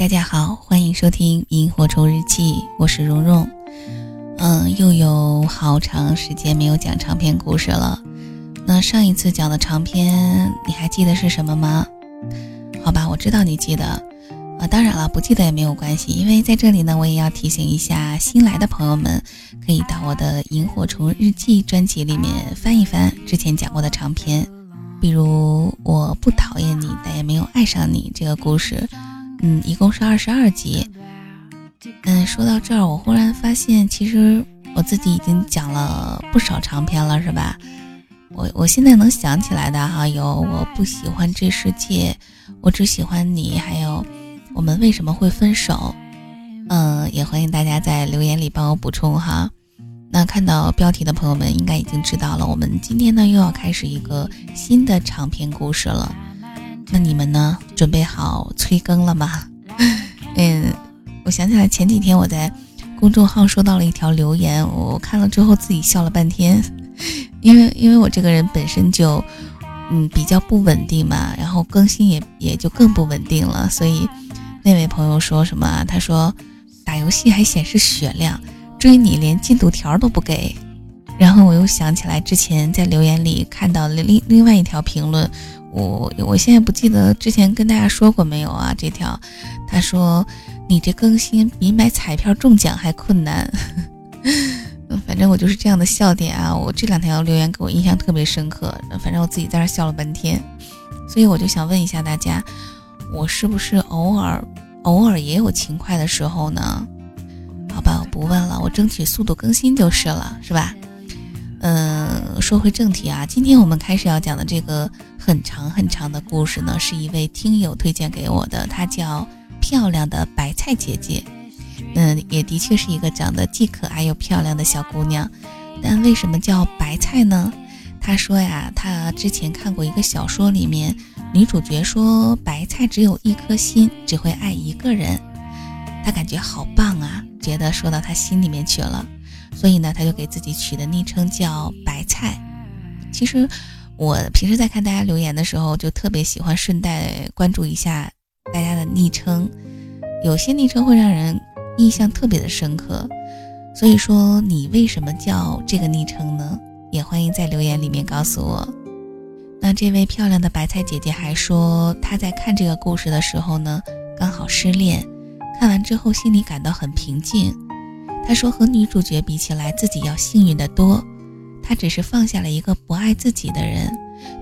大家好，欢迎收听《萤火虫日记》，我是蓉蓉。嗯，又有好长时间没有讲长篇故事了。那上一次讲的长篇，你还记得是什么吗？好吧，我知道你记得。啊，当然了，不记得也没有关系，因为在这里呢，我也要提醒一下新来的朋友们，可以到我的《萤火虫日记》专辑里面翻一翻之前讲过的长篇，比如“我不讨厌你，但也没有爱上你”这个故事。嗯，一共是二十二集。嗯，说到这儿，我忽然发现，其实我自己已经讲了不少长篇了，是吧？我我现在能想起来的哈，有我不喜欢这世界，我只喜欢你，还有我们为什么会分手？嗯，也欢迎大家在留言里帮我补充哈。那看到标题的朋友们应该已经知道了，我们今天呢又要开始一个新的长篇故事了。那你们呢？准备好催更了吗？嗯，我想起来前几天我在公众号收到了一条留言，我看了之后自己笑了半天，因为因为我这个人本身就嗯比较不稳定嘛，然后更新也也就更不稳定了，所以那位朋友说什么？他说打游戏还显示血量，追你连进度条都不给。然后我又想起来之前在留言里看到另另外一条评论。我我现在不记得之前跟大家说过没有啊？这条，他说你这更新比买彩票中奖还困难。反正我就是这样的笑点啊。我这两条留言给我印象特别深刻，反正我自己在那笑了半天。所以我就想问一下大家，我是不是偶尔偶尔也有勤快的时候呢？好吧，我不问了，我争取速度更新就是了，是吧？嗯，说回正题啊，今天我们开始要讲的这个很长很长的故事呢，是一位听友推荐给我的，她叫漂亮的白菜姐姐。嗯，也的确是一个长得既可爱又漂亮的小姑娘。但为什么叫白菜呢？她说呀，她之前看过一个小说，里面女主角说白菜只有一颗心，只会爱一个人。她感觉好棒啊，觉得说到她心里面去了。所以呢，他就给自己取的昵称叫白菜。其实我平时在看大家留言的时候，就特别喜欢顺带关注一下大家的昵称。有些昵称会让人印象特别的深刻。所以说，你为什么叫这个昵称呢？也欢迎在留言里面告诉我。那这位漂亮的白菜姐姐还说，她在看这个故事的时候呢，刚好失恋，看完之后心里感到很平静。他说：“和女主角比起来，自己要幸运得多。他只是放下了一个不爱自己的人，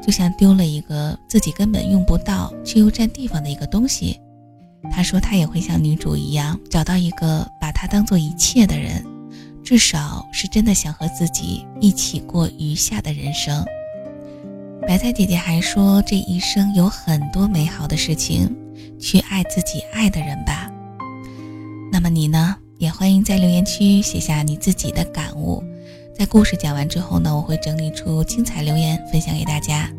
就像丢了一个自己根本用不到却又占地方的一个东西。”他说：“他也会像女主一样，找到一个把他当做一切的人，至少是真的想和自己一起过余下的人生。”白菜姐姐还说：“这一生有很多美好的事情，去爱自己爱的人吧。”那么你呢？也欢迎在留言区写下你自己的感悟，在故事讲完之后呢，我会整理出精彩留言分享给大家。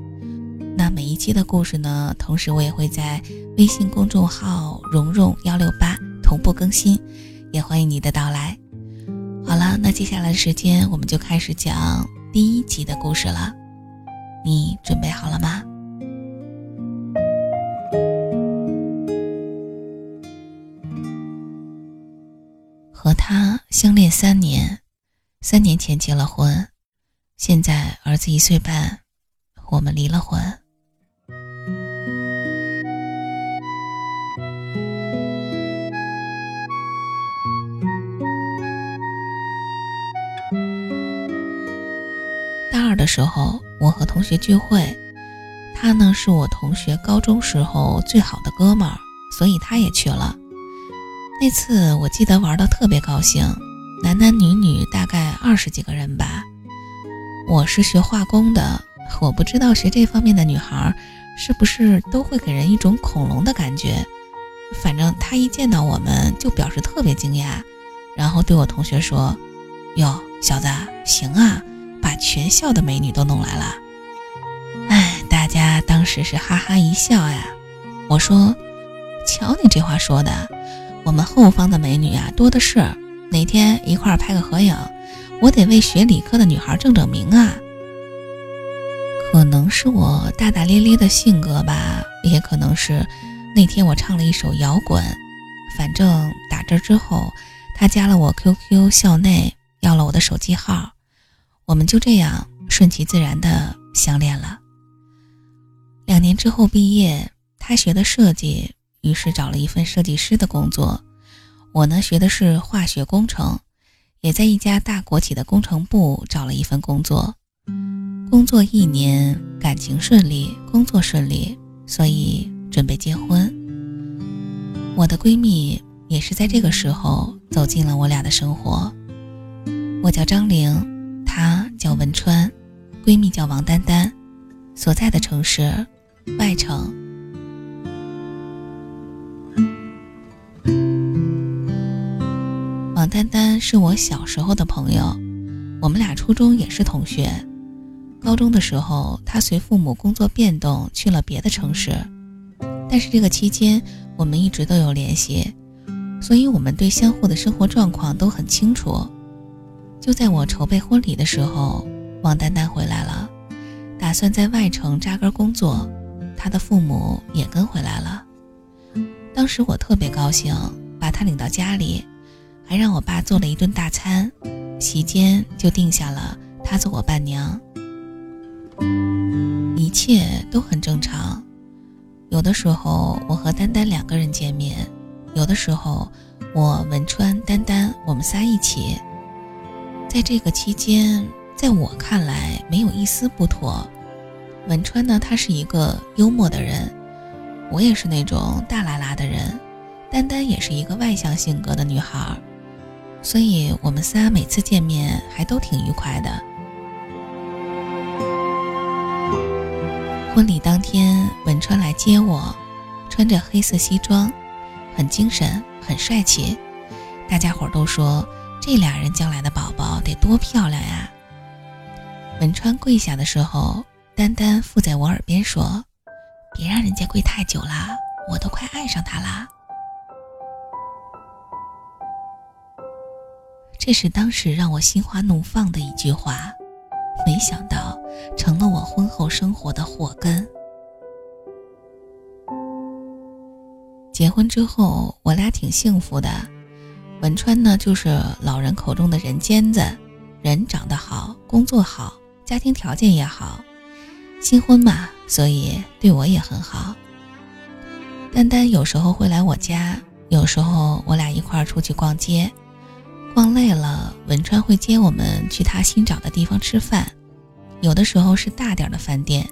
那每一期的故事呢，同时我也会在微信公众号“蓉蓉幺六八”同步更新，也欢迎你的到来。好了，那接下来的时间我们就开始讲第一集的故事了，你准备好了吗？相恋三年，三年前结了婚，现在儿子一岁半，我们离了婚。大二的时候，我和同学聚会，他呢是我同学高中时候最好的哥们儿，所以他也去了。那次我记得玩的特别高兴，男男女女大概二十几个人吧。我是学化工的，我不知道学这方面的女孩是不是都会给人一种恐龙的感觉。反正他一见到我们就表示特别惊讶，然后对我同学说：“哟，小子，行啊，把全校的美女都弄来了。”哎，大家当时是哈哈一笑呀。我说：“瞧你这话说的。”我们后方的美女啊多的是，哪天一块儿拍个合影，我得为学理科的女孩正正名啊。可能是我大大咧咧的性格吧，也可能是那天我唱了一首摇滚，反正打这之后，他加了我 QQ 校内，要了我的手机号，我们就这样顺其自然的相恋了。两年之后毕业，他学的设计，于是找了一份设计师的工作。我呢，学的是化学工程，也在一家大国企的工程部找了一份工作。工作一年，感情顺利，工作顺利，所以准备结婚。我的闺蜜也是在这个时候走进了我俩的生活。我叫张玲，她叫文川，闺蜜叫王丹丹，所在的城市外城。丹丹是我小时候的朋友，我们俩初中也是同学。高中的时候，她随父母工作变动去了别的城市，但是这个期间我们一直都有联系，所以我们对相互的生活状况都很清楚。就在我筹备婚礼的时候，王丹丹回来了，打算在外城扎根工作，她的父母也跟回来了。当时我特别高兴，把她领到家里。还让我爸做了一顿大餐，席间就定下了她做我伴娘。一切都很正常。有的时候我和丹丹两个人见面，有的时候我文川、丹丹我们仨一起。在这个期间，在我看来没有一丝不妥。文川呢，他是一个幽默的人，我也是那种大拉拉的人，丹丹也是一个外向性格的女孩。所以我们仨每次见面还都挺愉快的。婚礼当天，文川来接我，穿着黑色西装，很精神，很帅气。大家伙都说这俩人将来的宝宝得多漂亮呀。文川跪下的时候，丹丹附在我耳边说：“别让人家跪太久了，我都快爱上他啦。”这是当时让我心花怒放的一句话，没想到成了我婚后生活的祸根。结婚之后，我俩挺幸福的。文川呢，就是老人口中的人尖子，人长得好，工作好，家庭条件也好。新婚嘛，所以对我也很好。丹丹有时候会来我家，有时候我俩一块儿出去逛街。逛累了，文川会接我们去他新找的地方吃饭，有的时候是大点的饭店，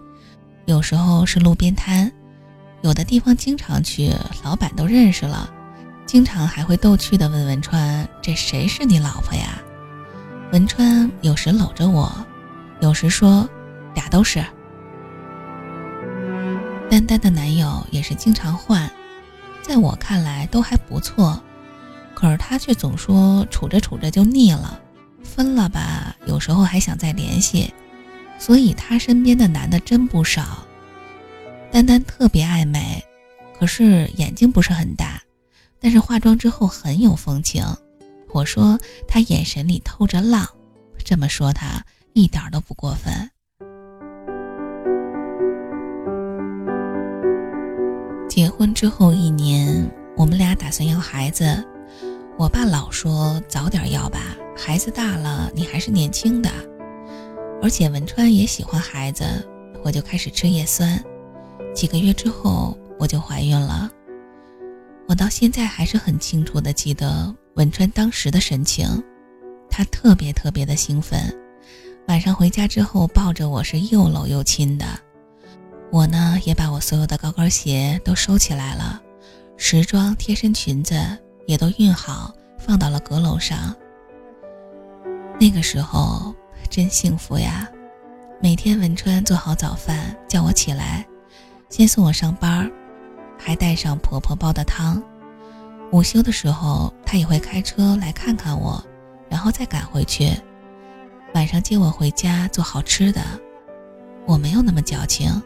有时候是路边摊，有的地方经常去，老板都认识了，经常还会逗趣的问文川：“这谁是你老婆呀？”文川有时搂着我，有时说：“俩都是。”丹丹的男友也是经常换，在我看来都还不错。可是他却总说处着处着就腻了，分了吧，有时候还想再联系，所以他身边的男的真不少。丹丹特别爱美，可是眼睛不是很大，但是化妆之后很有风情。我说他眼神里透着浪，这么说他一点都不过分。结婚之后一年，我们俩打算要孩子。我爸老说早点要吧，孩子大了，你还是年轻的。而且文川也喜欢孩子，我就开始吃叶酸。几个月之后，我就怀孕了。我到现在还是很清楚的记得文川当时的神情，他特别特别的兴奋，晚上回家之后抱着我是又搂又亲的。我呢，也把我所有的高跟鞋都收起来了，时装贴身裙子。也都熨好，放到了阁楼上。那个时候真幸福呀！每天文川做好早饭，叫我起来，先送我上班，还带上婆婆煲的汤。午休的时候，她也会开车来看看我，然后再赶回去。晚上接我回家做好吃的。我没有那么矫情，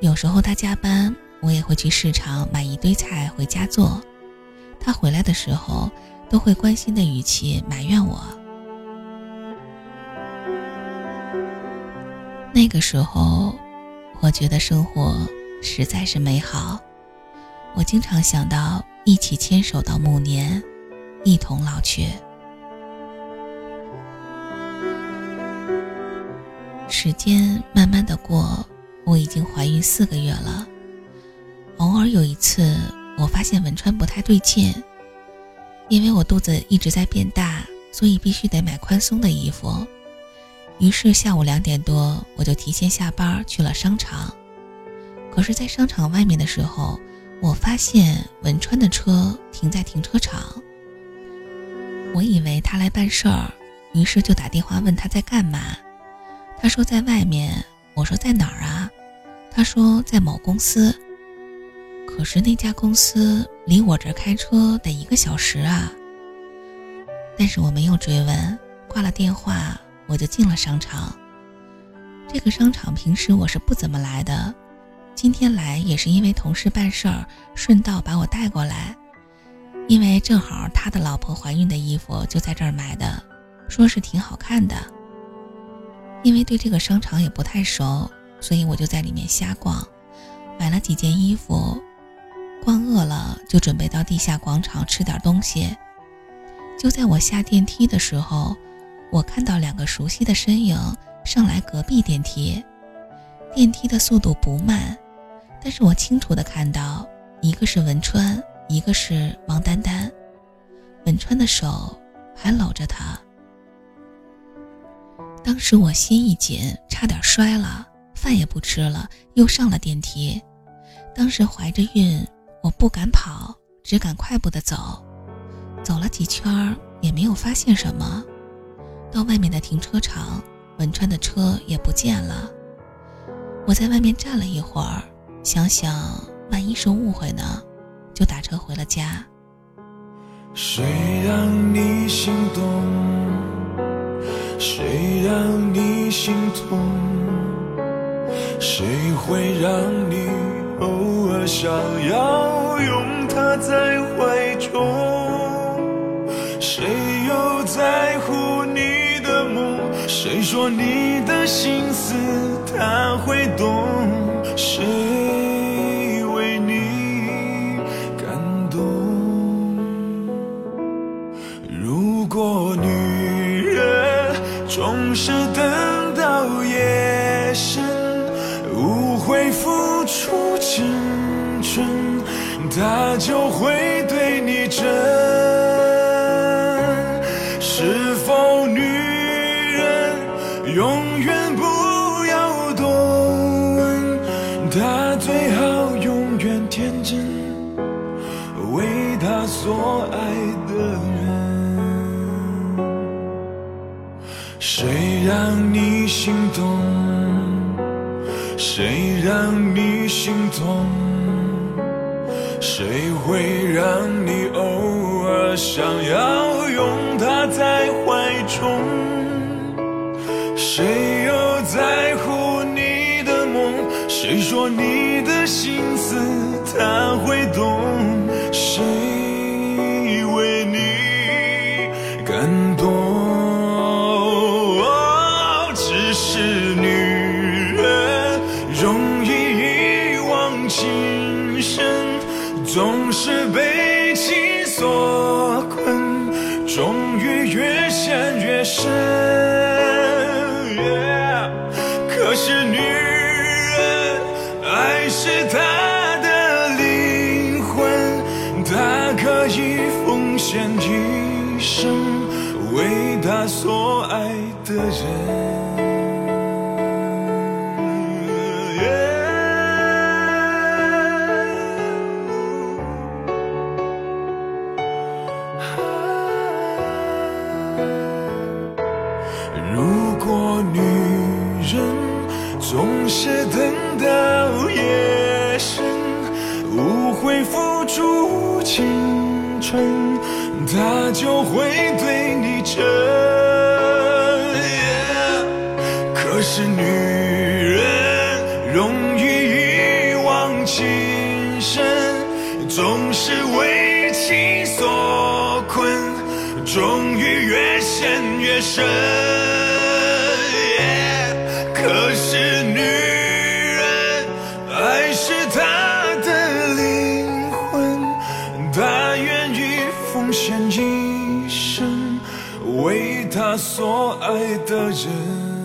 有时候她加班，我也会去市场买一堆菜回家做。他回来的时候，都会关心的语气埋怨我。那个时候，我觉得生活实在是美好。我经常想到一起牵手到暮年，一同老去。时间慢慢的过，我已经怀孕四个月了。偶尔有一次，我发现文川不太对劲，因为我肚子一直在变大，所以必须得买宽松的衣服。于是下午两点多，我就提前下班去了商场。可是，在商场外面的时候，我发现文川的车停在停车场。我以为他来办事儿，于是就打电话问他在干嘛。他说在外面，我说在哪儿啊？他说在某公司。可是那家公司离我这开车得一个小时啊。但是我没有追问，挂了电话，我就进了商场。这个商场平时我是不怎么来的，今天来也是因为同事办事儿，顺道把我带过来。因为正好他的老婆怀孕的衣服就在这儿买的，说是挺好看的。因为对这个商场也不太熟，所以我就在里面瞎逛，买了几件衣服。逛饿了，就准备到地下广场吃点东西。就在我下电梯的时候，我看到两个熟悉的身影上来隔壁电梯。电梯的速度不慢，但是我清楚的看到，一个是文川，一个是王丹丹。文川的手还搂着她。当时我心一紧，差点摔了，饭也不吃了，又上了电梯。当时怀着孕，我不敢跑，只敢快步的走。走了几圈也没有发现什么。到外面的停车场，文川的车也不见了。我在外面站了一会儿，想想万一是误会呢，就打车回了家。谁让你心动？谁让你心痛？谁会让你偶尔想要拥她在怀中？谁又在乎你的梦？谁说你的心思他会懂？谁为你感动？如果女人。总是等到夜深，无悔付出青春，他就会对你真。是否女人永远不要多问？他最好永远天真，为他所爱的人。谁让你心动？谁让你心痛？谁会让你偶尔想要拥他在怀中？谁又在乎你的梦？谁说你的心思他会懂？是被情所困，终于越陷越深。可是女人，爱是她的灵魂，她可以奉献一生，为她所爱的人。对你真。可是女人容易一往情深，总是为情所困，终于越陷越深。一生，为他所爱的人。